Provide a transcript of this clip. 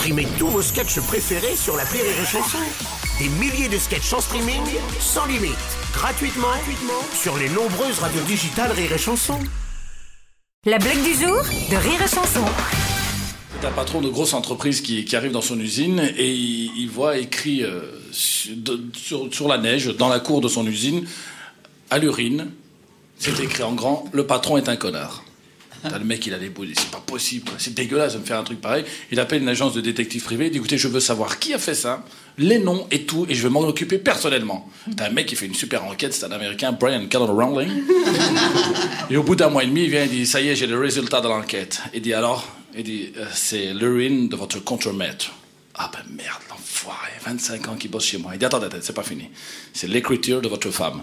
Streamez tous vos sketchs préférés sur la Rire et Chanson. Des milliers de sketchs en streaming, sans limite, gratuitement, gratuitement sur les nombreuses radios digitales Rire et Chanson. La blague du jour de Rire et Chanson. C'est un patron de grosse entreprise qui, qui arrive dans son usine et il, il voit écrit euh, sur, de- sur- sur la neige, dans la cour de son usine, à l'urine, c'est écrit en grand, le patron est un connard. Le mec, il a des boules, c'est pas possible, c'est dégueulasse de me faire un truc pareil. Il appelle une agence de détective privé, il dit, écoutez, je veux savoir qui a fait ça, les noms et tout, et je vais m'en occuper personnellement. T'as un mec qui fait une super enquête, c'est un américain, Brian Keller Rowling. Et au bout d'un mois et demi, il vient et dit Ça y est, j'ai le résultat de l'enquête. Il dit Alors? Il dit Euh, C'est l'urine de votre contremaître. Ah ben merde, l'enfoiré, 25 ans qu'il bosse chez moi. Il dit Attends, attends, c'est pas fini. C'est l'écriture de votre femme.